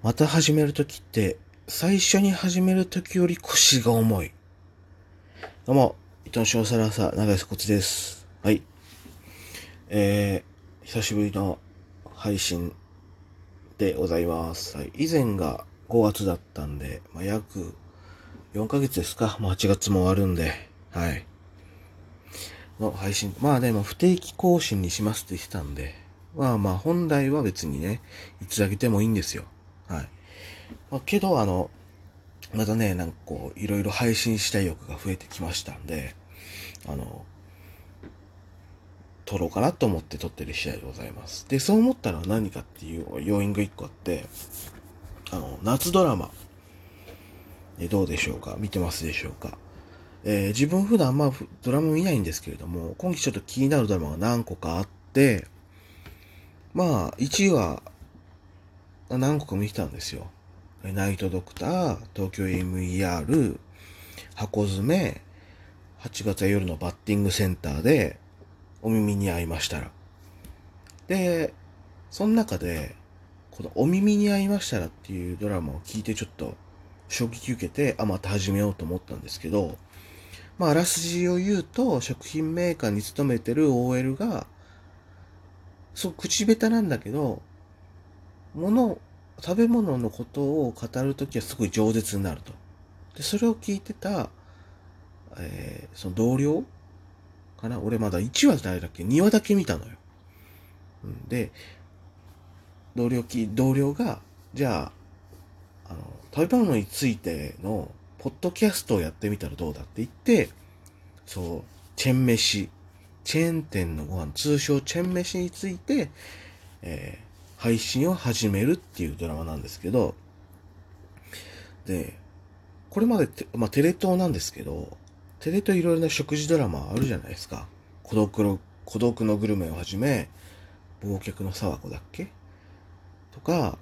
また始めるときって、最初に始めるときより腰が重い。どうも、伊藤翔サラサ、長安こつです。はい。えー、久しぶりの配信でございます。はい。以前が5月だったんで、まあ、約4ヶ月ですか。もう8月も終わるんで、はい。の配信。まあでも不定期更新にしますって言ってたんで、まあまあ本来は別にね、いつあげてもいいんですよ。はい。まあ、けど、あの、またね、なんかこう、いろいろ配信したい欲が増えてきましたんで、あの、撮ろうかなと思って撮ってる次第でございます。で、そう思ったのは何かっていう要因が一個あって、あの、夏ドラマ、えどうでしょうか？見てますでしょうか？えー自分普段まあふドラマ見ないんですけれども、今期ちょっと気になるドラマが何個かあって、まあ、1位は、何個か見てたんですよ。ナイトドクター、東京 MER、箱詰め、8月夜のバッティングセンターで、お耳に合いましたら。で、その中で、このお耳に合いましたらっていうドラマを聞いてちょっと衝撃受けて、あ、また始めようと思ったんですけど、まあ、あらすじを言うと、食品メーカーに勤めてる OL が、そう、口下手なんだけど、物、食べ物のことを語るときはすごい饒舌になると。で、それを聞いてた、えーその同僚かな？俺まだ1話誰だっけ ?2 話だけ見たのよ。で、同僚き、同僚が、じゃあ、あの、食べ物についての、ポッドキャストをやってみたらどうだって言って、そう、チェン飯、チェーン店のご飯、通称チェン飯について、えー配信を始めるっていうドラマなんですけど、で、これまで、まあ、テレ東なんですけど、テレ東いろいろな食事ドラマあるじゃないですか。孤独の、孤独のグルメをはじめ、忘却の沢子だっけ？とか、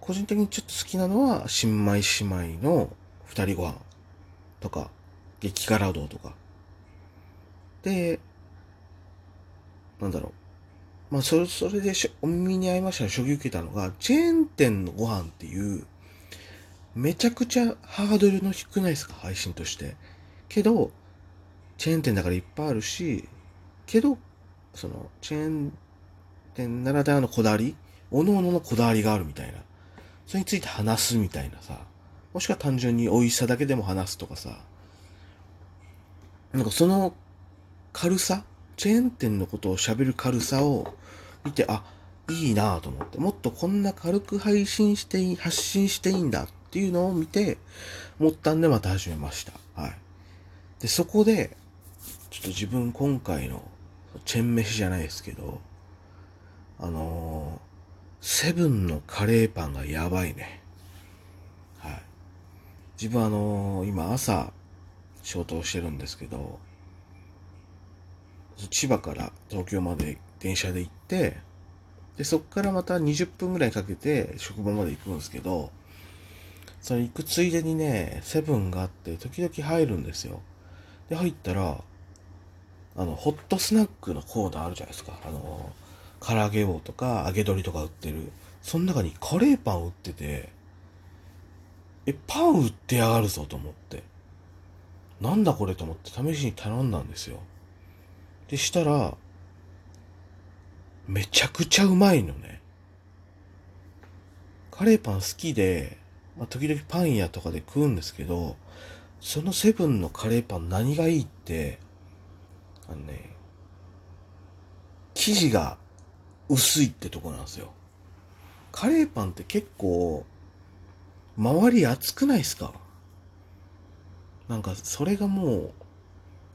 個人的にちょっと好きなのは、新米姉妹の二人ご飯とか、激辛道とか。で、なんだろう。まあ、それ、それでしょお耳に合いましたら衝撃受けたのが、チェーン店のご飯っていう、めちゃくちゃハードルの低くないですか配信として。けど、チェーン店だからいっぱいあるし、けど、その、チェーン店ならではのこだわり、おのののこだわりがあるみたいな。それについて話すみたいなさ。もしくは単純に美味しさだけでも話すとかさ。なんかその軽さチェーン店のことを喋る軽さを見て、あ、いいなぁと思って、もっとこんな軽く配信していい、発信していいんだっていうのを見て、思ったんでまた始めました。はい。で、そこで、ちょっと自分今回の、チェン飯じゃないですけど、あのーセブンのカレーパンがやばいね。はい。自分あのー今朝、仕事をしてるんですけど、千葉から東京まで電車で行って、で、そっからまた20分ぐらいかけて職場まで行くんですけど、それ行くついでにね、セブンがあって、時々入るんですよ。で、入ったら、あの、ホットスナックのコーナーあるじゃないですか。あの、唐揚げ棒とか揚げ鶏とか売ってる。その中にカレーパン売ってて、え、パン売ってやがるぞと思って。なんだこれと思って試しに頼んだんですよ。で、したら、めちゃくちゃうまいのね。カレーパン好きで、まあ、時々パン屋とかで食うんですけど、そのセブンのカレーパン何がいいって、あのね、生地が薄いってとこなんですよ。カレーパンって結構、周り熱くないですか？なんか、それがもう、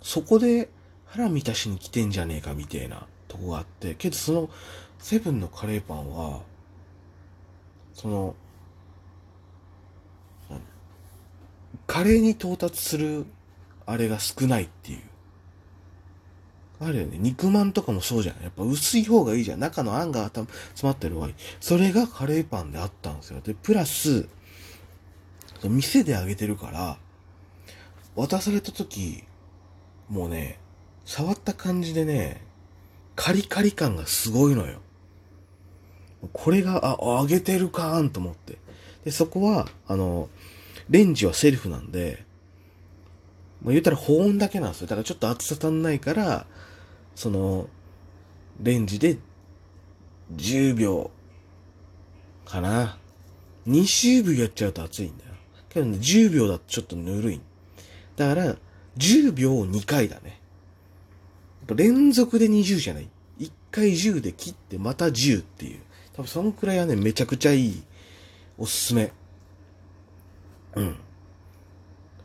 そこで腹満たしに来てんじゃねえかみたいなとこがあって、けどその、セブンのカレーパンは、その、カレーに到達する、あれが少ないっていう。あるよね。肉まんとかもそうじゃん。やっぱ薄い方がいいじゃん。中のあんが詰まってる方がいい。それがカレーパンであったんですよ。で、プラス、店であげてるから、渡された時、もうね、触った感じでね、カリカリ感がすごいのよ。これが、あ、揚げてるかーんと思って。で、そこは、あの、レンジはセルフなんで、まあ、言ったら保温だけなんですよ。だからちょっと熱さ足んないから、その、レンジで10秒かな。20秒やっちゃうと熱いんだよ。けどね、10秒だとちょっとぬるい。だから、10秒を2回だね。連続で20じゃない？1回10で切ってまた10っていう。多分そのくらいはね、めちゃくちゃいい。おすすめ。うん。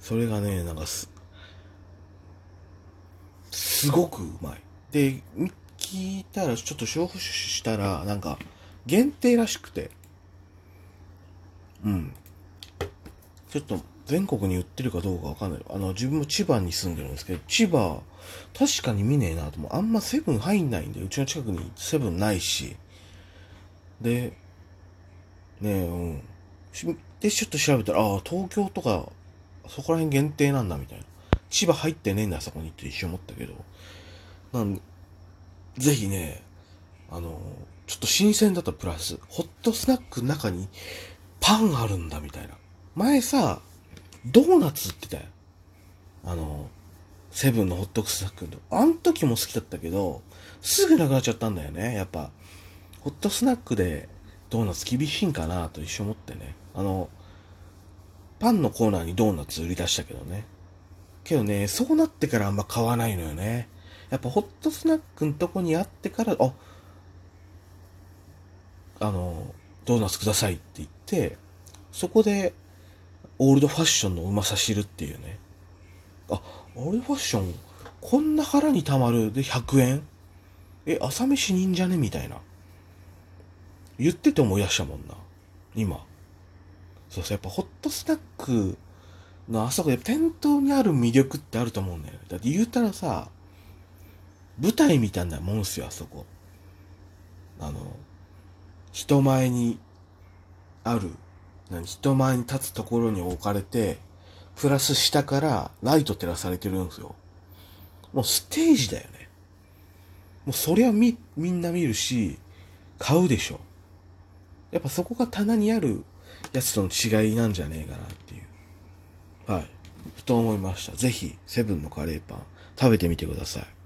それがね、なんかす、すごくうまい。で、聞いたら、ちょっと消費したら、なんか、限定らしくて。うん。ちょっと、全国に売ってるかどうかわかんない。あの、自分も千葉に住んでるんですけど、千葉、確かに見ねえなと思う。あんまセブン入んないんで、うちの近くにセブンないし。で、ねえ、うん。で、ちょっと調べたら、ああ、東京とか、そこら辺限定なんだ、みたいな。千葉入ってねえんだ、そこにって一瞬思ったけど。なんでぜひね、あの、ちょっと新鮮だったプラス、ホットスナックの中にパンあるんだ、みたいな。前さ、ドーナツって言ったよ。あの、セブンのホットスナックの。あの時も好きだったけど、すぐなくなっちゃったんだよね、やっぱ。ホットスナックでドーナツ厳しいんかなと一瞬思ってね。あの、パンのコーナーにドーナツ売り出したけどね。けどね、そうなってからあんま買わないのよね。やっぱホットスナックのとこにあってから、あ、あの、ドーナツくださいって言って、そこで、オールドファッションのうまさ知るっていうね。あ、オールドファッション、こんな腹にたまるで100円？え、朝飯にんじゃねみたいな。言ってて思い出したもんな。今。そうそう、やっぱホットスナックのあそこで店頭にある魅力ってあると思うんだよね。だって言うたらさ、舞台みたいなもんすよ、あそこ。あの、人前にある、何、人前に立つところに置かれて、プラス下からライト照らされてるんですよ。もうステージだよね。もうそりゃみ、みんな見るし、買うでしょ。やっぱそこが棚にあるやつとの違いなんじゃねえかなっていう。はい。ふと思いました。ぜひ、セブンのカレーパン食べてみてください。